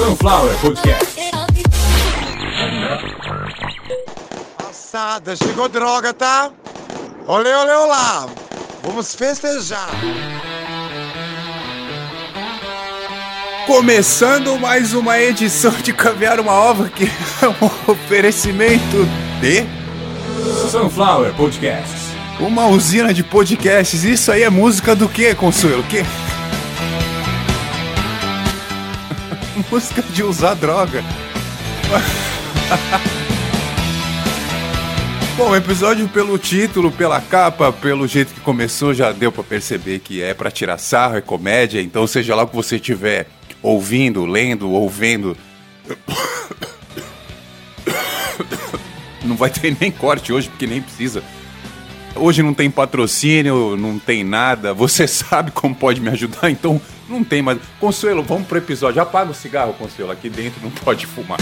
Sunflower Podcast. Passada, chegou droga, tá? Olê, olê, olá! Vamos festejar! Começando mais uma edição de Caviar uma Ova, que é um oferecimento de Sunflower Podcast. uma usina de podcasts. Isso aí é música do que, Consuelo? Que? Música de usar droga. Bom, o episódio pelo título, pela capa, pelo jeito que começou, já deu pra perceber que é pra tirar sarro, é comédia. Então, seja lá o que você estiver ouvindo, lendo, ouvindo, não vai ter nem corte hoje, porque nem precisa. Hoje não tem patrocínio, não tem nada. Você sabe como pode me ajudar, então não tem mais. Consuelo, vamos pro episódio. Apaga o cigarro, Consuelo. Aqui dentro não pode fumar.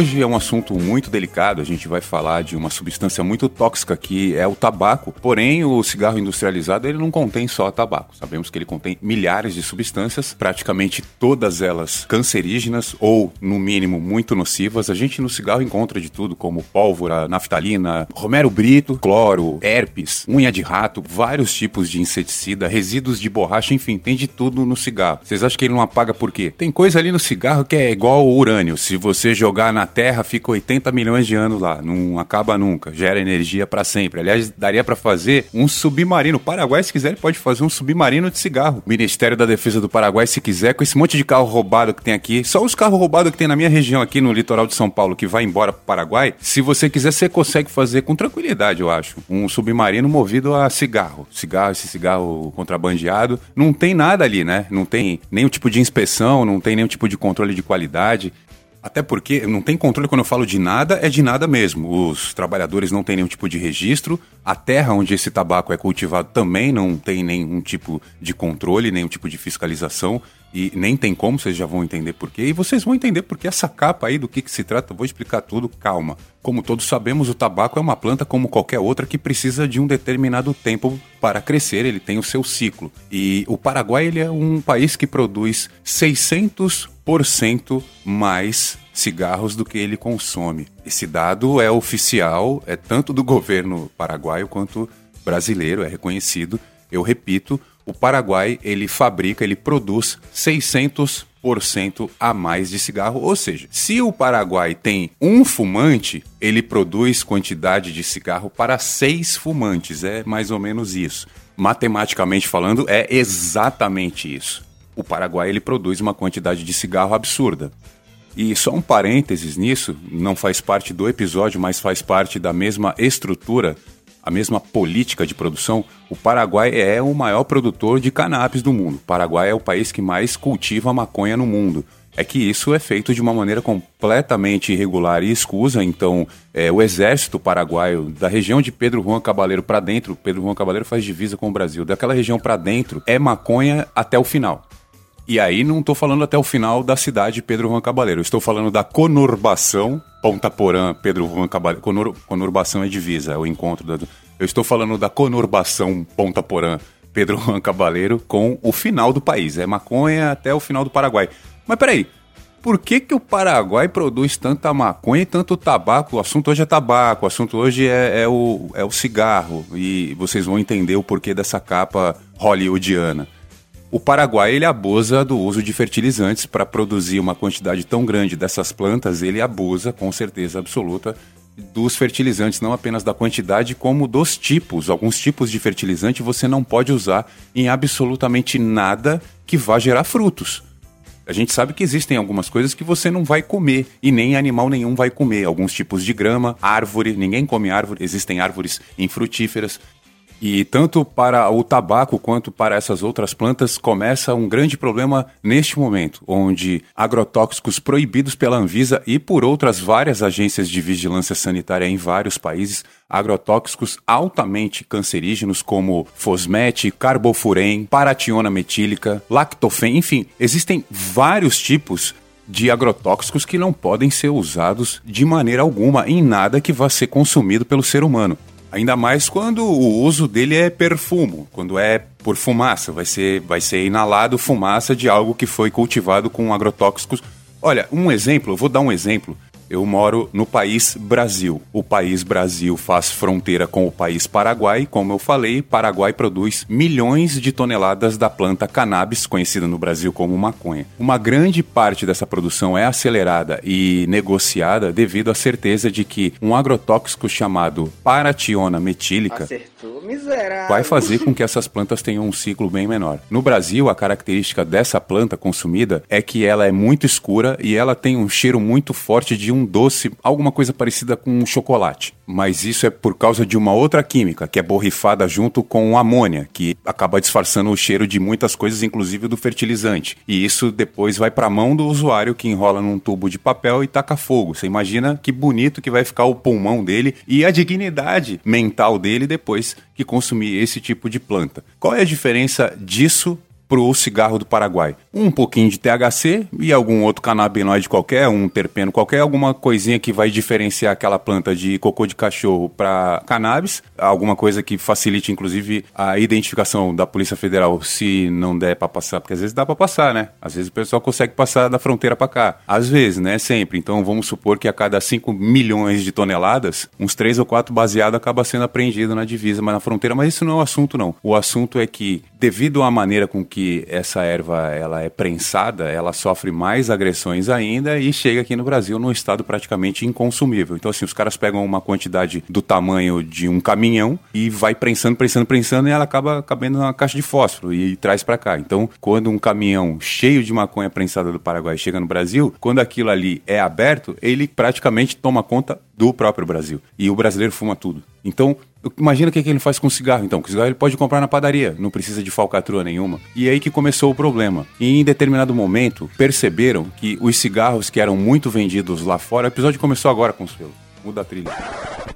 Hoje é um assunto muito delicado. A gente vai falar de uma substância muito tóxica que é o tabaco. Porém, o cigarro industrializado ele não contém só tabaco. Sabemos que ele contém milhares de substâncias, praticamente todas elas cancerígenas ou, no mínimo, muito nocivas. A gente no cigarro encontra de tudo, como pólvora, naftalina, romero brito, cloro, herpes, unha de rato, vários tipos de inseticida, resíduos de borracha, enfim, tem de tudo no cigarro. Vocês acham que ele não apaga por quê? Tem coisa ali no cigarro que é igual ao urânio. Se você jogar na Terra, fica 80 milhões de anos lá, não acaba nunca, gera energia pra sempre. Aliás, daria pra fazer um submarino. O Paraguai, se quiser, pode fazer um submarino de cigarro. O Ministério da Defesa do Paraguai, se quiser, com esse monte de carro roubado que tem aqui, só os carros roubados que tem na minha região aqui no litoral de São Paulo, que vai embora pro Paraguai, se você quiser, você consegue fazer com tranquilidade, eu acho. Um submarino movido a cigarro. Cigarro, esse cigarro contrabandeado. Não tem nada ali, né? Não tem nenhum tipo de inspeção, não tem nenhum tipo de controle de qualidade. Até porque não tem controle quando eu falo de nada, é de nada mesmo. Os trabalhadores não têm nenhum tipo de registro, a terra onde esse tabaco é cultivado também não tem nenhum tipo de controle, nenhum tipo de fiscalização. E nem tem como, vocês já vão entender por quê. E vocês vão entender porque essa capa aí do que, que se trata, vou explicar tudo, calma. Como todos sabemos, o tabaco é uma planta como qualquer outra que precisa de um determinado tempo para crescer, ele tem o seu ciclo. E o Paraguai ele é um país que produz 600% mais cigarros do que ele consome. Esse dado é oficial, é tanto do governo paraguaio quanto brasileiro, é reconhecido. Eu repito, o Paraguai ele fabrica, ele produz 600% a mais de cigarro, ou seja, se o Paraguai tem um fumante, ele produz quantidade de cigarro para seis fumantes, é mais ou menos isso. Matematicamente falando, é exatamente isso. O Paraguai ele produz uma quantidade de cigarro absurda. E só um parênteses nisso, não faz parte do episódio, mas faz parte da mesma estrutura, a mesma política de produção. O Paraguai é o maior produtor de cannabis do mundo. O Paraguai é o país que mais cultiva maconha no mundo. É que isso é feito de uma maneira completamente irregular e escusa. Então, é, o exército paraguaio, da região de Pedro Juan Cabaleiro para dentro, Pedro Juan Cabaleiro faz divisa com o Brasil, daquela região para dentro, é maconha até o final. E aí não estou falando até o final da cidade de Pedro Juan Cabaleiro. Estou falando da conurbação Ponta Porã, Pedro Juan Cabaleiro. Conur, conurbação é divisa, é o encontro. Da, eu estou falando da conurbação Ponta Porã, Pedro Juan Cabaleiro com o final do país. É maconha até o final do Paraguai. Mas peraí, por que, que o Paraguai produz tanta maconha e tanto tabaco? O assunto hoje é tabaco, o assunto hoje é, é, o, é o cigarro. E vocês vão entender o porquê dessa capa hollywoodiana. O Paraguai ele abusa do uso de fertilizantes para produzir uma quantidade tão grande dessas plantas. Ele abusa, com certeza absoluta, dos fertilizantes, não apenas da quantidade, como dos tipos. Alguns tipos de fertilizante você não pode usar em absolutamente nada que vá gerar frutos. A gente sabe que existem algumas coisas que você não vai comer e nem animal nenhum vai comer. Alguns tipos de grama, árvore, ninguém come árvore, existem árvores infrutíferas. E tanto para o tabaco quanto para essas outras plantas começa um grande problema neste momento, onde agrotóxicos proibidos pela Anvisa e por outras várias agências de vigilância sanitária em vários países, agrotóxicos altamente cancerígenos como fosmete, carbofurem, parationa metílica, lactofen, enfim, existem vários tipos de agrotóxicos que não podem ser usados de maneira alguma em nada que vá ser consumido pelo ser humano. Ainda mais quando o uso dele é perfumo, quando é por fumaça, vai ser, vai ser inalado fumaça de algo que foi cultivado com agrotóxicos. Olha, um exemplo, eu vou dar um exemplo. Eu moro no país Brasil. O país Brasil faz fronteira com o país Paraguai. Como eu falei, Paraguai produz milhões de toneladas da planta cannabis, conhecida no Brasil como maconha. Uma grande parte dessa produção é acelerada e negociada devido à certeza de que um agrotóxico chamado parationa metílica Acertou, vai fazer com que essas plantas tenham um ciclo bem menor. No Brasil, a característica dessa planta consumida é que ela é muito escura e ela tem um cheiro muito forte de um doce, alguma coisa parecida com um chocolate. Mas isso é por causa de uma outra química que é borrifada junto com amônia, que acaba disfarçando o cheiro de muitas coisas, inclusive do fertilizante. E isso depois vai para a mão do usuário que enrola num tubo de papel e taca fogo. Você imagina que bonito que vai ficar o pulmão dele e a dignidade mental dele depois que consumir esse tipo de planta. Qual é a diferença disso pro cigarro do Paraguai. Um pouquinho de THC e algum outro canabinoide qualquer, um terpeno qualquer, alguma coisinha que vai diferenciar aquela planta de cocô de cachorro para cannabis, alguma coisa que facilite inclusive a identificação da Polícia Federal se não der para passar, porque às vezes dá para passar, né? Às vezes o pessoal consegue passar da fronteira para cá. Às vezes, né? Sempre. Então vamos supor que a cada 5 milhões de toneladas, uns 3 ou 4 baseado acaba sendo apreendido na divisa, mas na fronteira, mas isso não é o assunto não. O assunto é que devido à maneira com que essa erva ela é prensada, ela sofre mais agressões ainda e chega aqui no Brasil num estado praticamente inconsumível. Então, assim, os caras pegam uma quantidade do tamanho de um caminhão e vai prensando, prensando, prensando e ela acaba cabendo na caixa de fósforo e, traz para cá. Então, quando um caminhão cheio de maconha prensada do Paraguai chega no Brasil, quando aquilo ali é aberto, ele praticamente toma conta do próprio Brasil. E o brasileiro fuma tudo. Então, imagina o que, que ele faz com cigarro, então. Com cigarro ele pode comprar na padaria, não precisa de falcatrua nenhuma. E é aí que começou o problema. E em determinado momento, perceberam que os cigarros que eram muito vendidos lá fora, o episódio começou agora com seus. Muda a trilha.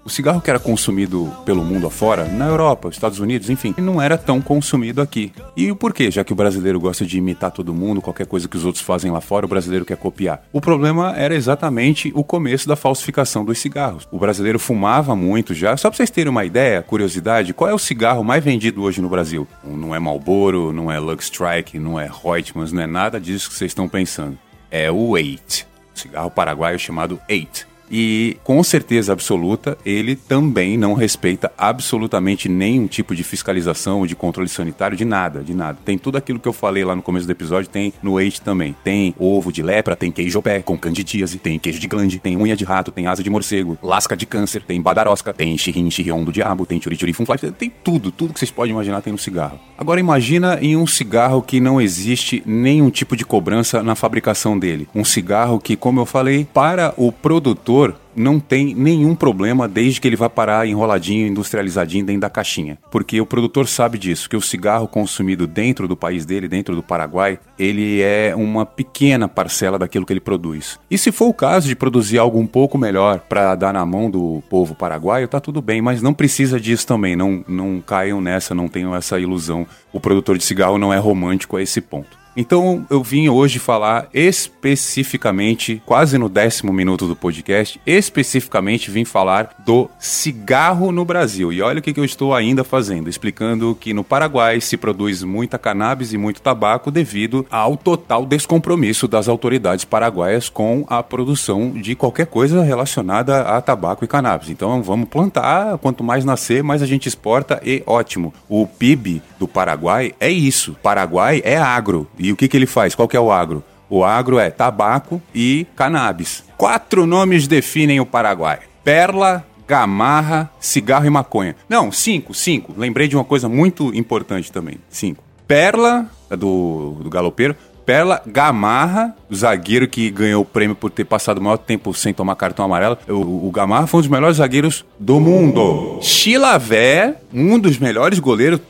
O cigarro que era consumido pelo mundo afora, na Europa, Estados Unidos, enfim, não era tão consumido aqui. E o porquê? Já que o brasileiro gosta de imitar todo mundo, qualquer coisa que os outros fazem lá fora, o brasileiro quer copiar. O problema era exatamente o começo da falsificação dos cigarros. O brasileiro fumava muito já. Só pra vocês terem uma ideia, curiosidade, qual é o cigarro mais vendido hoje no Brasil? Não é Marlboro, não é Lux Strike, não é Reutemann, não é nada disso que vocês estão pensando. É o Eight. Cigarro paraguaio chamado Eight. E com certeza absoluta, ele também não respeita absolutamente nenhum tipo de fiscalização, de controle sanitário, de nada, de nada. Tem tudo aquilo que eu falei lá no começo do episódio, tem no Eight também. Tem ovo de lepra, tem queijo pé com candidíase, tem queijo de glande, tem unha de rato, tem asa de morcego, lasca de câncer, tem badarosca, tem xirrim, xirrião do diabo, tem churi, churi, funfly, tem tudo, tudo que vocês podem imaginar tem no cigarro. Agora imagina em um cigarro que não existe nenhum tipo de cobrança na fabricação dele. Um cigarro que, como eu falei, para o produtor não tem nenhum problema desde que ele vá parar enroladinho, industrializadinho dentro da caixinha. Porque o produtor sabe disso, que o cigarro consumido dentro do país dele, dentro do Paraguai, ele é uma pequena parcela daquilo que ele produz. E se for o caso de produzir algo um pouco melhor para dar na mão do povo paraguaio, tá tudo bem, mas não precisa disso também, não, não caiam nessa, não tenham essa ilusão. O produtor de cigarro não é romântico a esse ponto. Então eu vim hoje falar especificamente, quase no décimo minuto do podcast, especificamente vim falar do cigarro no Brasil. E olha o que, eu estou ainda fazendo, explicando que no Paraguai se produz muita cannabis e muito tabaco devido ao total descompromisso das autoridades paraguaias com a produção de qualquer coisa relacionada a tabaco e cannabis. Então vamos plantar, quanto mais nascer, mais a gente exporta e ótimo. O PIB do Paraguai é isso. Paraguai é agro. E o que, que ele faz? Qual que é o agro? O agro é tabaco e cannabis. Quatro nomes definem o Paraguai: Perla, Gamarra, cigarro e maconha. Não, cinco, cinco. Lembrei de uma coisa muito importante também. Cinco. Perla, do, do galopeiro. Perla, Gamarra, zagueiro que ganhou o prêmio por ter passado o maior tempo sem tomar cartão amarelo. O, o Gamarra foi um dos melhores zagueiros do mundo. Chilavé, um dos melhores goleiros,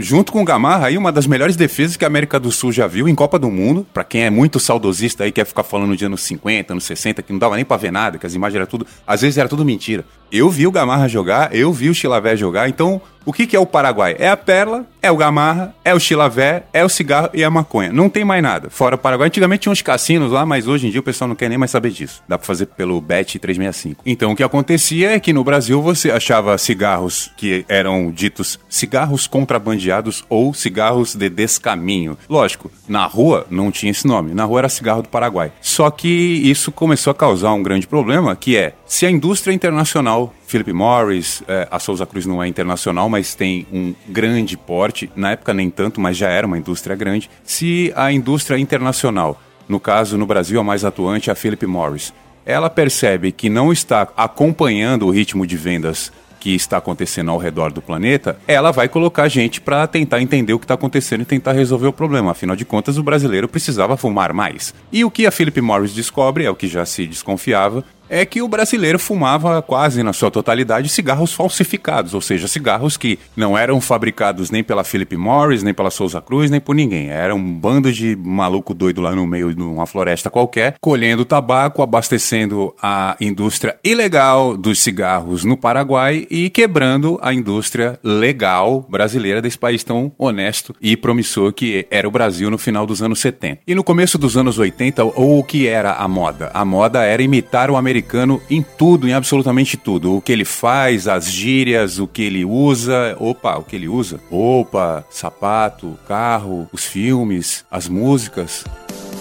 junto com o Gamarra, aí uma das melhores defesas que a América do Sul já viu em Copa do Mundo. Para quem é muito saudosista aí, quer ficar falando de anos 50, anos 60, que não dava nem pra ver nada, que as imagens eram tudo. Às vezes era tudo mentira. Eu vi o Gamarra jogar, eu vi o Chilavé jogar, então o que, que é o Paraguai? É a perla, é o gamarra, é o chilavé, é o cigarro e a maconha. Não tem mais nada. Fora o Paraguai. Antigamente tinha uns cassinos lá, mas hoje em dia o pessoal não quer nem mais saber disso. Dá pra fazer pelo Bet 365. Então o que acontecia é que no Brasil você achava cigarros que eram ditos cigarros contrabandeados ou cigarros de descaminho. Lógico, na rua não tinha esse nome. Na rua era cigarro do Paraguai. Só que isso começou a causar um grande problema, que é se a indústria Philip Morris, é, a Souza Cruz não é internacional, mas tem um grande porte. Na época nem tanto, mas já era uma indústria grande. Se a indústria internacional, no caso no Brasil a mais atuante é a Philip Morris, ela percebe que não está acompanhando o ritmo de vendas que está acontecendo ao redor do planeta, ela vai colocar gente para tentar entender o que está acontecendo e tentar resolver o problema. Afinal de contas, o brasileiro precisava fumar mais. E o que a Philip Morris descobre, é o que já se desconfiava, é que o brasileiro fumava quase na sua totalidade cigarros falsificados, ou seja, cigarros que não eram fabricados nem pela Philip Morris, nem pela Souza Cruz, nem por ninguém. Era um bando de maluco doido lá no meio de uma floresta qualquer, colhendo tabaco, abastecendo a indústria ilegal dos cigarros no Paraguai e quebrando a indústria legal brasileira desse país tão honesto e promissor que era o Brasil no final dos anos 70. E no começo dos anos 80, ou o que era a moda? A moda era imitar o americano americano em tudo, em absolutamente tudo. O que ele faz, as gírias, o que ele usa. Opa, o que ele usa? Roupa, sapato, carro, os filmes, as músicas.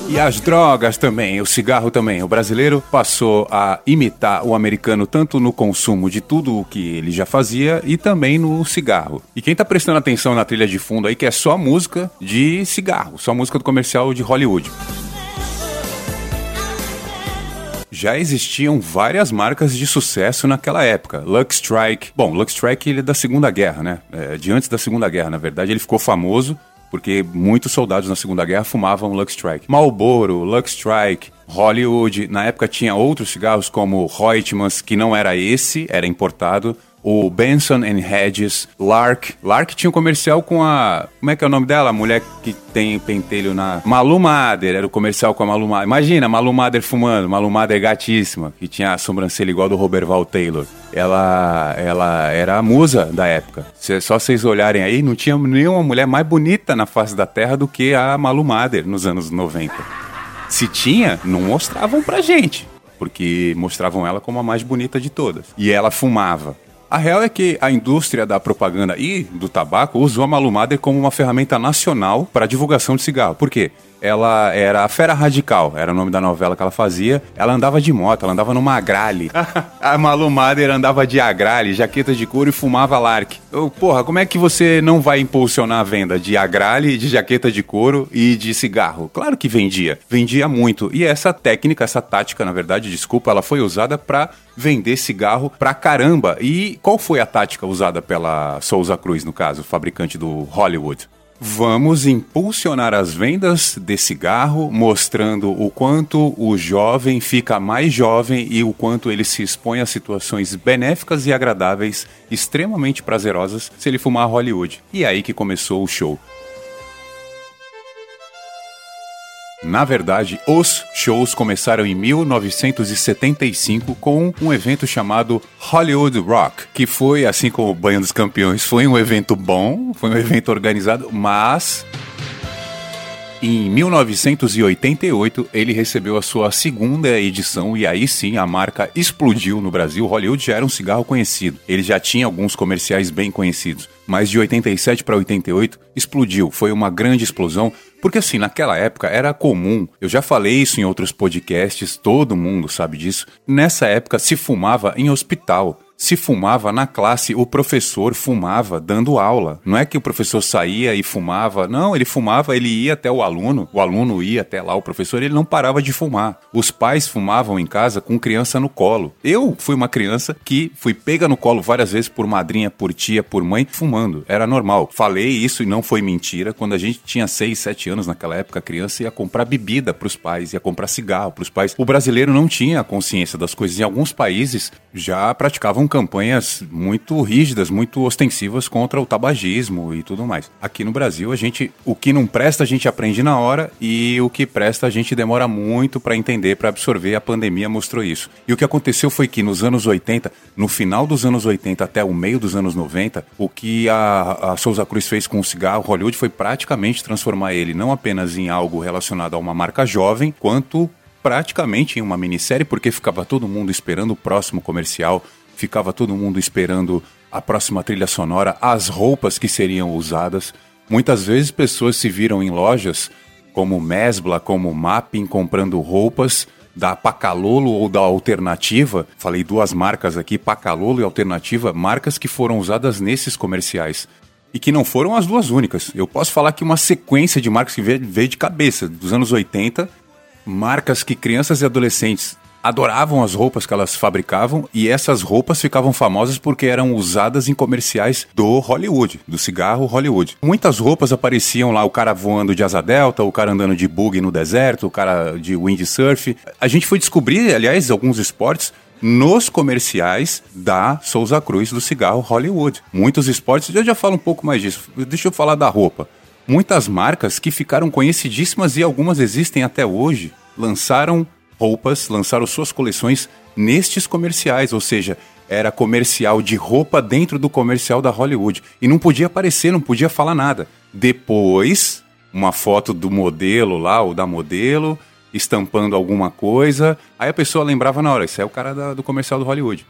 E as drogas também, o cigarro também. O brasileiro passou a imitar o americano tanto no consumo de tudo o que ele já fazia e também no cigarro. E quem tá prestando atenção na trilha de fundo aí que é só música de cigarro, só música do comercial de Hollywood já existiam várias marcas de sucesso naquela época. Lux Strike. Bom, Lux Strike ele é da Segunda Guerra, né? É, de antes da Segunda Guerra, na verdade, ele ficou famoso porque muitos soldados na Segunda Guerra fumavam Lux Strike. Marlboro, Lux Strike, Hollywood. Na época tinha outros cigarros como Reutemanns, que não era esse, era importado o Benson and Hedges, Lark. Lark tinha um comercial com a. Como é que é o nome dela? A mulher que tem pentelho na. Malu Mader, era o comercial com a Malu Mader. Imagina, Malu Mader fumando, Malu Mader gatíssima, que tinha a sobrancelha igual do Roberval Taylor. Ela, ela era a musa da época. Se, só vocês olharem aí, não tinha nenhuma mulher mais bonita na face da terra do que a Malu Mader nos anos 90. Se tinha, não mostravam pra gente porque mostravam ela como a mais bonita de todas. E ela fumava. A real é que a indústria da propaganda e do tabaco usou a Malumader como uma ferramenta nacional para divulgação de cigarro. Por quê? ela era a Fera Radical, era o nome da novela que ela fazia. Ela andava de moto, ela andava numa agrale. a Malu Mader andava de agrale, jaqueta de couro e fumava Lark. Eu, porra, como é que você não vai impulsionar a venda de agrale, de jaqueta de couro e de cigarro? Claro que vendia, vendia muito. E essa técnica, essa tática, na verdade, desculpa, ela foi usada para vender cigarro pra caramba. E qual foi a tática usada pela Souza Cruz, no caso, fabricante do Hollywood? Vamos impulsionar as vendas de cigarro, mostrando o quanto o jovem fica mais jovem e o quanto ele se expõe a situações benéficas e agradáveis, extremamente prazerosas, se ele fumar Hollywood. E é aí que começou o show. Na verdade, os shows começaram em 1975 com um evento chamado Hollywood Rock, que foi, assim como o Banho dos Campeões, foi um evento bom, foi um evento organizado, mas em 1988, ele recebeu a sua segunda edição e aí sim a marca explodiu no Brasil. Hollywood já era um cigarro conhecido. Ele já tinha alguns comerciais bem conhecidos. Mas de 87 para 88 explodiu. Foi uma grande explosão. Porque assim, naquela época era comum, eu já falei isso em outros podcasts, todo mundo sabe disso. Nessa época se fumava em hospital se fumava na classe, o professor fumava dando aula. Não é que o professor saía e fumava, não, ele fumava, ele ia até o aluno, o aluno ia até lá, o professor, ele não parava de fumar. Os pais fumavam em casa com criança no colo. Eu fui uma criança que fui pega no colo várias vezes por madrinha, por tia, por mãe, fumando. Era normal. Falei isso e não foi mentira. Quando a gente tinha 6, 7 anos naquela época, a criança ia comprar bebida para os pais, ia comprar cigarro para os pais. O brasileiro não tinha consciência das coisas. Em alguns países já praticavam lançavam campanhas muito rígidas, muito ostensivas contra o tabagismo e tudo mais. Aqui no Brasil, a gente, o que não presta a gente aprende na hora e o que presta a gente demora muito para entender, para absorver. A pandemia mostrou isso. E o que aconteceu foi que nos anos 80, no final dos anos 80 até o meio dos anos 90, o que a, a Souza Cruz fez com o cigarro Hollywood foi praticamente transformar ele não apenas em algo relacionado a uma marca jovem, quanto praticamente em uma minissérie, porque ficava todo mundo esperando o próximo comercial, ficava todo mundo esperando a próxima trilha sonora, as roupas que seriam usadas. Muitas vezes pessoas se viram em lojas como Mesbla, como Mapping, comprando roupas da Pacalolo ou da Alternativa. Falei duas marcas aqui, Pacalolo e Alternativa, marcas que foram usadas nesses comerciais. E que não foram as duas únicas. Eu posso falar que uma sequência de marcas que veio de cabeça, dos anos 80, marcas que crianças e adolescentes adoravam as roupas que elas fabricavam e essas roupas ficavam famosas porque eram usadas em comerciais do Hollywood, do cigarro Hollywood. Muitas roupas apareciam lá, o cara voando de asa delta, o cara andando de bug no deserto, o cara de windsurf. A gente foi descobrir, aliás, alguns esportes nos comerciais da Souza Cruz do cigarro Hollywood. Muitos esportes, eu já falo um pouco mais disso. Deixa eu falar da roupa. Muitas marcas que ficaram conhecidíssimas e algumas existem até hoje lançaram roupas, lançaram suas coleções nestes comerciais, ou seja, era comercial de roupa dentro do comercial da Hollywood. E não podia aparecer, não podia falar nada. Depois, uma foto do modelo lá, ou da modelo, estampando alguma coisa. Aí a pessoa lembrava na hora, isso é o cara da, do comercial do Hollywood.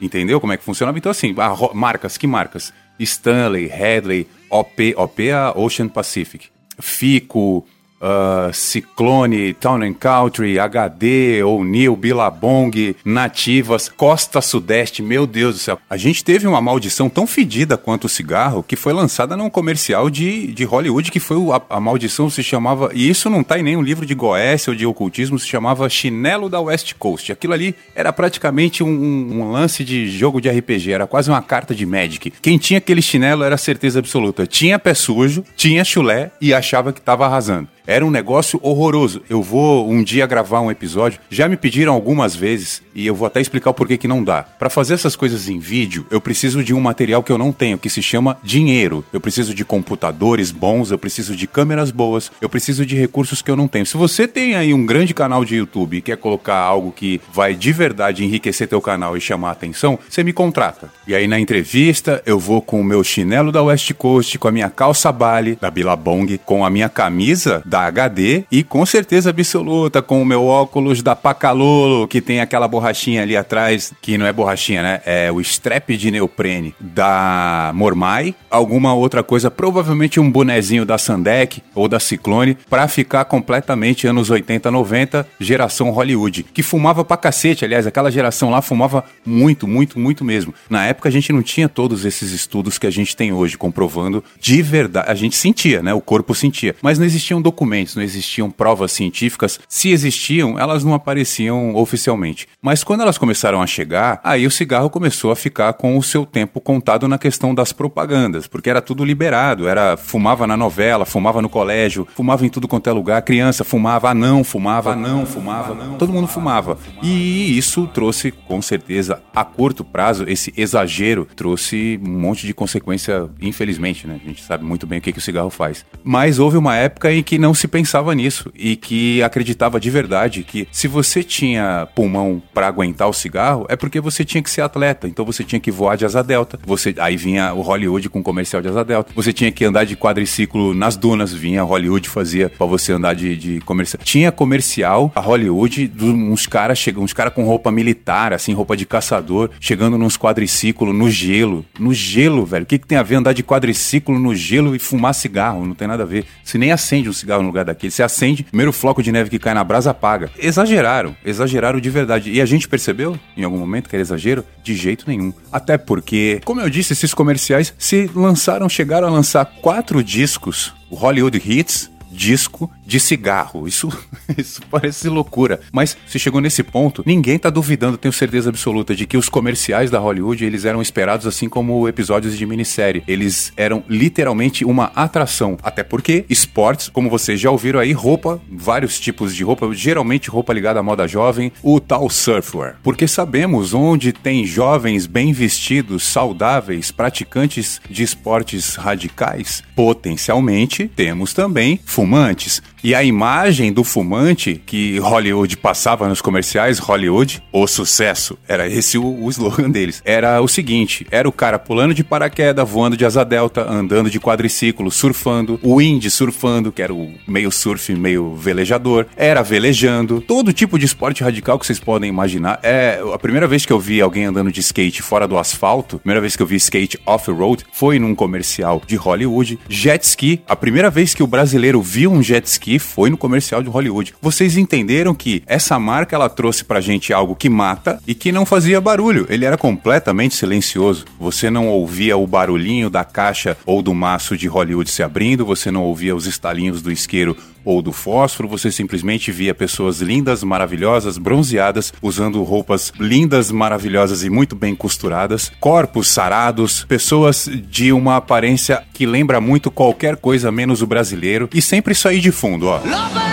Entendeu como é que funcionava? Então, assim, marcas, que marcas? Stanley, Hadley, OP, OP é a Ocean Pacific, FICO, uh, Ciclone, Town and Country, HD, O'Neill, Billabong, Nativas, Costa Sudeste, meu Deus do céu. A gente teve uma maldição tão fedida quanto o cigarro que foi lançada num comercial de, de Hollywood que foi a, a maldição se chamava, e isso não tá em nenhum livro de Goécia ou de ocultismo, se chamava Chinelo da West Coast. Aquilo ali era praticamente um, um, um lance de jogo de RPG, era quase uma carta de Magic. Quem tinha aquele chinelo era certeza absoluta. Tinha pé sujo, tinha chulé e achava que tava arrasando. Era um negócio horroroso. Eu vou um dia gravar um episódio. Já me pediram algumas vezes e eu vou até explicar o porquê que não dá. Para fazer essas coisas em vídeo, eu preciso de um material que eu não tenho, que se chama dinheiro. Eu preciso de computadores bons, eu preciso de câmeras boas, eu preciso de recursos que eu não tenho. Se você tem aí um grande canal de YouTube e quer colocar algo que vai de verdade enriquecer teu canal e chamar a atenção, você me contrata. E aí na entrevista eu vou com o meu chinelo da West Coast, com a minha calça Bali da Billabong, com a minha camisa da HD e com certeza absoluta com o meu óculos da Pacalolo, que tem aquela borrachinha ali atrás, que não é borrachinha, né? É o strap de neoprene da Mormai, alguma outra coisa, provavelmente um bonezinho da Sandek ou da Ciclone, para ficar completamente anos 80, 90, geração Hollywood, que fumava pra cacete, aliás, aquela geração lá fumava muito, muito, muito mesmo. Na época a gente não tinha todos esses estudos que a gente tem hoje comprovando de verdade, a gente sentia, né? O corpo sentia, mas não existiam documentos documentos, não existiam provas científicas. Se existiam, elas não apareciam oficialmente. Mas quando elas começaram a chegar, aí o cigarro começou a ficar com o seu tempo contado na questão das propagandas, porque era tudo liberado, era fumava na novela, fumava no colégio, fumava em tudo quanto é lugar, criança fumava, não fumava, não fumava, todo mundo fumava. E isso trouxe com certeza a curto prazo esse exagero trouxe um monte de consequência, infelizmente, né? A gente sabe muito bem o que, que o cigarro faz. Mas houve uma época em que não se pensava nisso e que acreditava de verdade que se você tinha pulmão para aguentar o cigarro, é porque você tinha que ser atleta. Então você tinha que voar de asa delta. Você aí vinha o Hollywood com comercial de asa delta. Você tinha que andar de quadriciclo nas dunas, vinha Hollywood fazia para você andar de, de, comercial. Tinha comercial a Hollywood, uns caras chegam, uns caras com roupa militar, assim, roupa de caçador, chegando nos quadriciclos no gelo. No gelo, velho. O que, que tem a ver andar de quadriciclo no gelo e fumar cigarro? Não tem nada a ver. Você nem acende um cigarro no lugar daquele. Você acende, primeiro floco de neve que cai na brasa apaga. Exageraram, exageraram de verdade. E a gente percebeu em algum momento que era exagero? De jeito nenhum. Até porque, como eu disse, esses comerciais se lançaram, chegaram a lançar quatro discos, o Hollywood Hits, disco de cigarro. Isso, isso parece loucura. Mas se chegou nesse ponto, ninguém tá duvidando, tenho certeza absoluta, de que os comerciais da Hollywood eles eram esperados assim como episódios de minissérie. Eles eram literalmente uma atração. Até porque esportes, como vocês já ouviram aí, roupa, vários tipos de roupa, geralmente roupa ligada à moda jovem, o tal surfwear. Porque sabemos onde tem jovens bem vestidos, saudáveis, praticantes de esportes radicais, potencialmente temos também fumantes. E a imagem do fumante que Hollywood passava nos comerciais, Hollywood, o sucesso, era esse o, o slogan deles. Era o seguinte: era o cara pulando de paraquedas, voando de asa delta, andando de quadriciclo, surfando, o indie surfando, que era o meio surf, meio velejador, era velejando, todo tipo de esporte radical que vocês podem imaginar. É a primeira vez que eu vi alguém andando de skate fora do asfalto, primeira vez que eu vi skate off-road foi num comercial de Hollywood. Jet ski, a primeira vez que o brasileiro viu um jet ski foi no comercial de Hollywood. Vocês entenderam que essa marca ela trouxe pra gente algo que mata e que não fazia barulho. Ele era completamente silencioso. Você não ouvia o barulhinho da caixa ou do maço de Hollywood se abrindo, você não ouvia os estalinhos do isqueiro ou do fósforo, você simplesmente via pessoas lindas, maravilhosas, bronzeadas, usando roupas lindas, maravilhosas e muito bem costuradas, corpos sarados, pessoas de uma aparência que lembra muito qualquer coisa menos o brasileiro e sempre isso aí de fundo, Love. La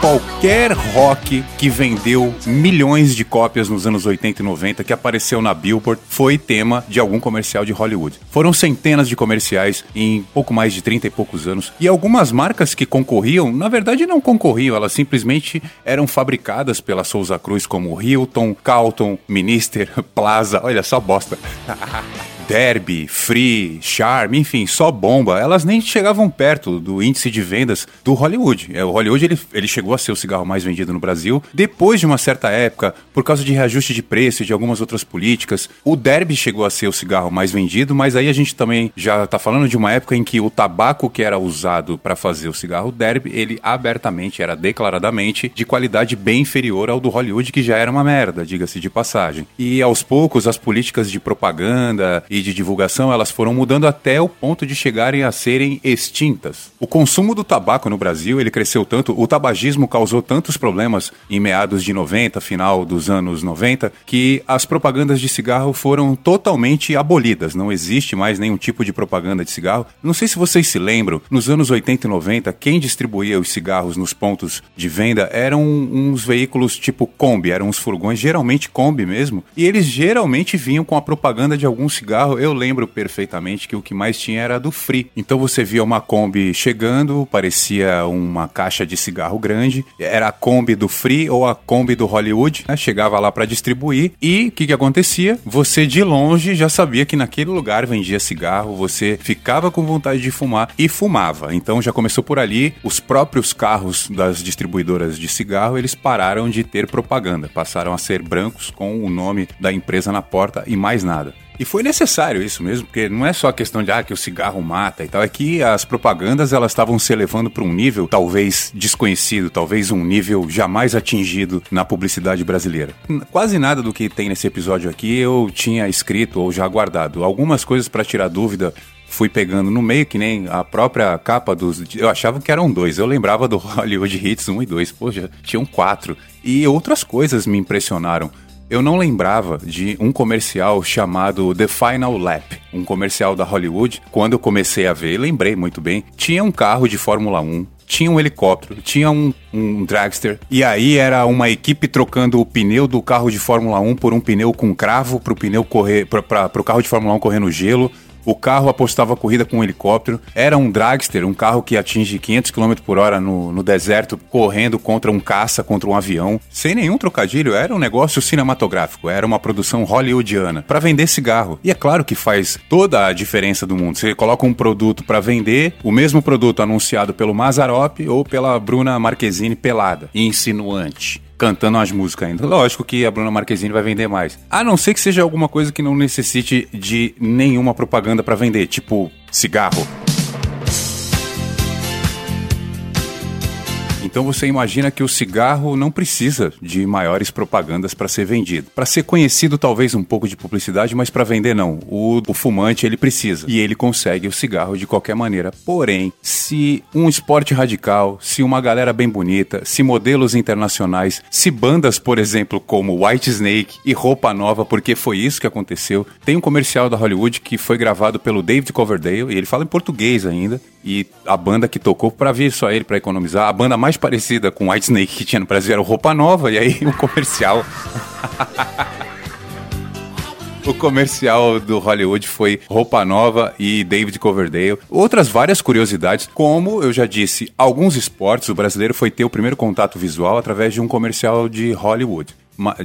Qualquer rock que vendeu milhões de cópias nos anos 80 e 90, que apareceu na Billboard, foi tema de algum comercial de Hollywood. Foram centenas de comerciais em pouco mais de 30 e poucos anos. E algumas marcas que concorriam, na verdade não concorriam, elas simplesmente eram fabricadas pela Souza Cruz, como Hilton, Carlton, Minister, Plaza, olha só bosta. Derby, Free, Charm, enfim, só bomba. Elas nem chegavam perto do índice de vendas do Hollywood. É, O Hollywood ele, ele chegou a ser o cigarro mais vendido no Brasil depois de uma certa época, por causa de reajuste de preço e de algumas outras políticas. O Derby chegou a ser o cigarro mais vendido, mas aí a gente também já tá falando de uma época em que o tabaco que era usado para fazer o cigarro Derby, ele abertamente era declaradamente de qualidade bem inferior ao do Hollywood, que já era uma merda, diga-se de passagem. E aos poucos as políticas de propaganda e de divulgação, elas foram mudando até o ponto de chegarem a serem extintas. O consumo do tabaco no Brasil, ele cresceu tanto, o tabagismo causou tantos problemas em meados de 90, final dos anos 90, que as propagandas de cigarro foram totalmente abolidas. Não existe mais nenhum tipo de propaganda de cigarro. Não sei se vocês se lembram, nos anos 80 e 90, quem distribuía os cigarros nos pontos de venda eram uns veículos tipo Kombi, eram uns furgões, geralmente Kombi mesmo, e eles geralmente vinham com a propaganda de algum cigarro. Eu lembro perfeitamente que o que mais tinha era do Free. Então você via uma Kombi chegando, parecia uma caixa de cigarro grande, era a Kombi do Free ou a Kombi do Hollywood, né? chegava lá para distribuir e o que, que acontecia? Você de longe já sabia que naquele lugar vendia cigarro, você ficava com vontade de fumar e fumava. Então já começou por ali, os próprios carros das distribuidoras de cigarro, eles pararam de ter propaganda, passaram a ser brancos com o nome da empresa na porta e mais nada. E foi necessário isso mesmo, porque não é só a questão de ah, que o cigarro mata e tal, é que as propagandas elas estavam se elevando para um nível talvez desconhecido, talvez um nível jamais atingido na publicidade brasileira. Quase nada do que tem nesse episódio aqui eu tinha escrito ou já guardado. Algumas coisas para tirar dúvida fui pegando no meio, que nem a própria capa dos. Eu achava que eram dois. Eu lembrava do Hollywood Hits 1 e 2. Poxa, tinham quatro. E outras coisas me impressionaram. Eu não lembrava de um comercial chamado The Final Lap, um comercial da Hollywood. Quando eu comecei a ver, lembrei muito bem, tinha um carro de Fórmula 1, tinha um helicóptero, tinha um, um dragster, e aí era uma equipe trocando o pneu do carro de Fórmula 1 por um pneu com cravo pro pneu correr, para pro carro de Fórmula 1 correr no gelo. O carro apostava corrida com um helicóptero. Era um dragster, um carro que atinge 500 km por hora no, no deserto, correndo contra um caça, contra um avião. Sem nenhum trocadilho, era um negócio cinematográfico, era uma produção hollywoodiana para vender cigarro. E é claro que faz toda a diferença do mundo. Você coloca um produto para vender, o mesmo produto anunciado pelo Mazarop ou pela Bruna Marquezine pelada, insinuante cantando as músicas ainda. Lógico que a Bruna Marquezine vai vender mais. A não ser que seja alguma coisa que não necessite de nenhuma propaganda pra vender, tipo cigarro. Então você imagina que o cigarro não precisa de maiores propagandas para ser vendido. Para ser conhecido, talvez um pouco de publicidade, mas para vender não. O, o fumante ele precisa e ele consegue o cigarro de qualquer maneira. Porém, se um esporte radical, se uma galera bem bonita, se modelos internacionais, se bandas, por exemplo, como White Snake e Roupa Nova, porque foi isso que aconteceu. Tem um comercial da Hollywood que foi gravado pelo David Coverdale e ele fala em português ainda. E a banda que tocou para vir só ele para economizar, a banda mais parecida com White Snake que tinha no Brasil era Roupa Nova e aí o comercial. O comercial do Hollywood foi Roupa Nova e David Coverdale. Outras várias curiosidades, como eu já disse, alguns esportes, o brasileiro foi ter o primeiro contato visual através de um comercial de Hollywood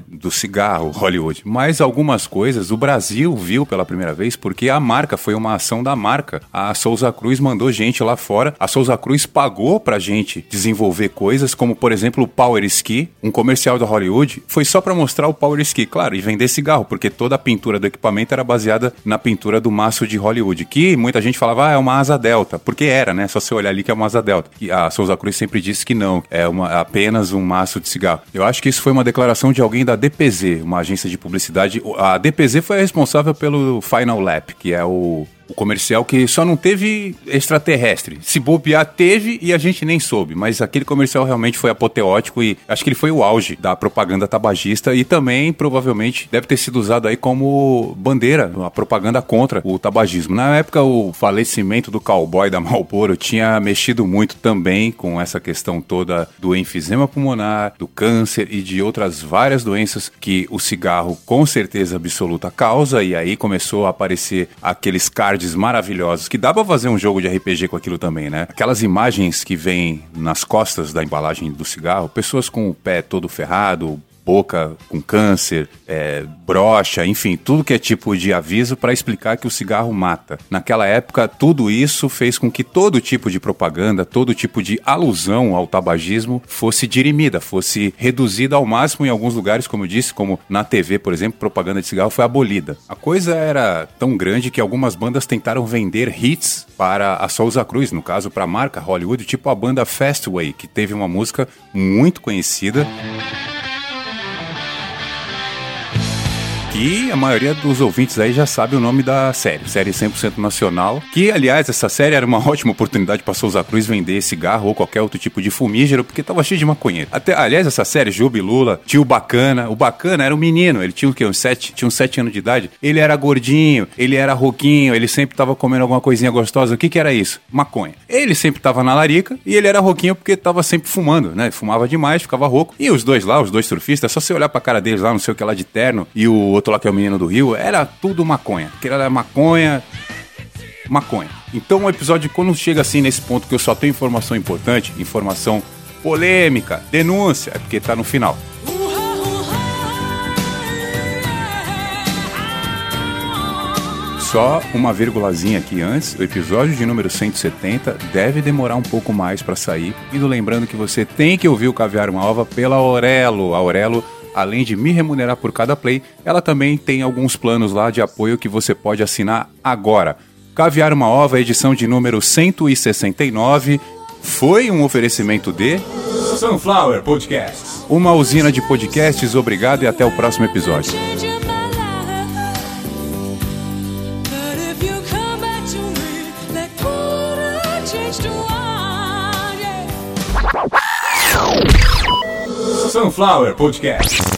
do cigarro Hollywood. Mas algumas coisas o Brasil viu pela primeira vez porque a marca foi uma ação da marca. A Souza Cruz mandou gente lá fora. A Souza Cruz pagou pra gente desenvolver coisas como, por exemplo, o Power Ski, um comercial da Hollywood. Foi só pra mostrar o Power Ski, claro, e vender cigarro, porque toda a pintura do equipamento era baseada na pintura do maço de Hollywood, que muita gente falava, ah, é uma asa delta, porque era, né? Só você olhar ali que é uma asa delta. E a Souza Cruz sempre disse que não, é uma, apenas um maço de cigarro. Eu acho que isso foi uma declaração de alguém da DPZ, uma agência de publicidade. A DPZ foi a responsável pelo Final Lap, que é o, o comercial que só não teve extraterrestre. Se bobear, teve e a gente nem soube. Mas aquele comercial realmente foi apoteótico e acho que ele foi o auge da propaganda tabagista e também provavelmente deve ter sido usado aí como bandeira, a propaganda contra o tabagismo. Na época, o falecimento do cowboy da Marlboro tinha mexido muito também com essa questão toda do enfisema pulmonar, do câncer e de outras várias doenças que o cigarro com certeza absoluta causa e aí começou a aparecer aqueles cards maravilhosos que dá pra fazer um jogo de RPG com aquilo também, né? Aquelas imagens que vêm nas costas da embalagem do cigarro, pessoas com o pé todo ferrado, boca com câncer, é, brocha, enfim, tudo que é tipo de aviso para explicar que o cigarro mata. Naquela época, tudo isso fez com que todo tipo de propaganda, todo tipo de alusão ao tabagismo fosse dirimida, fosse reduzida ao máximo em alguns lugares, como eu disse, como na TV, por exemplo, propaganda de cigarro foi abolida. A coisa era tão grande que algumas bandas tentaram vender hits para a Souza Cruz, no caso para a marca Hollywood, tipo a banda Fastway, que teve uma música muito conhecida. Que a maioria dos ouvintes aí já sabe o nome da série, série 100% nacional, que aliás essa série era uma ótima oportunidade para Souza Cruz vender cigarro ou qualquer outro tipo de fumígero, porque tava cheio de maconheiro. Até, aliás, essa série Juba e Lula, tio Bacana, o Bacana era um menino, ele tinha o quê? Uns sete, tinha uns sete anos de idade. Ele era gordinho, ele era roquinho, ele sempre tava comendo alguma coisinha gostosa. O que que era isso? Maconha. Ele sempre tava na larica e ele era roquinho porque tava sempre fumando, né? Fumava demais, ficava rouco. E os dois lá, os dois surfistas, só você olhar pra cara deles lá, não sei o que lá de terno, e o outro lá que é o menino do Rio, era tudo maconha. Que era maconha, maconha. Então o episódio, quando chega assim nesse ponto que eu só tenho informação importante, informação polêmica, denúncia, é porque tá no final. Só uma vírgulazinha aqui antes, o episódio de número 170 deve demorar um pouco mais para sair, indo lembrando que você tem que ouvir o Caviar uma Ova pela Aurelo. A Aurelo, além de me remunerar por cada play, ela também tem alguns planos lá de apoio que você pode assinar agora. Caviar uma Ova, edição de número 169, foi um oferecimento de Sunflower Podcasts. uma usina de podcasts. Obrigado e até o próximo episódio. Podcasts. Perfect.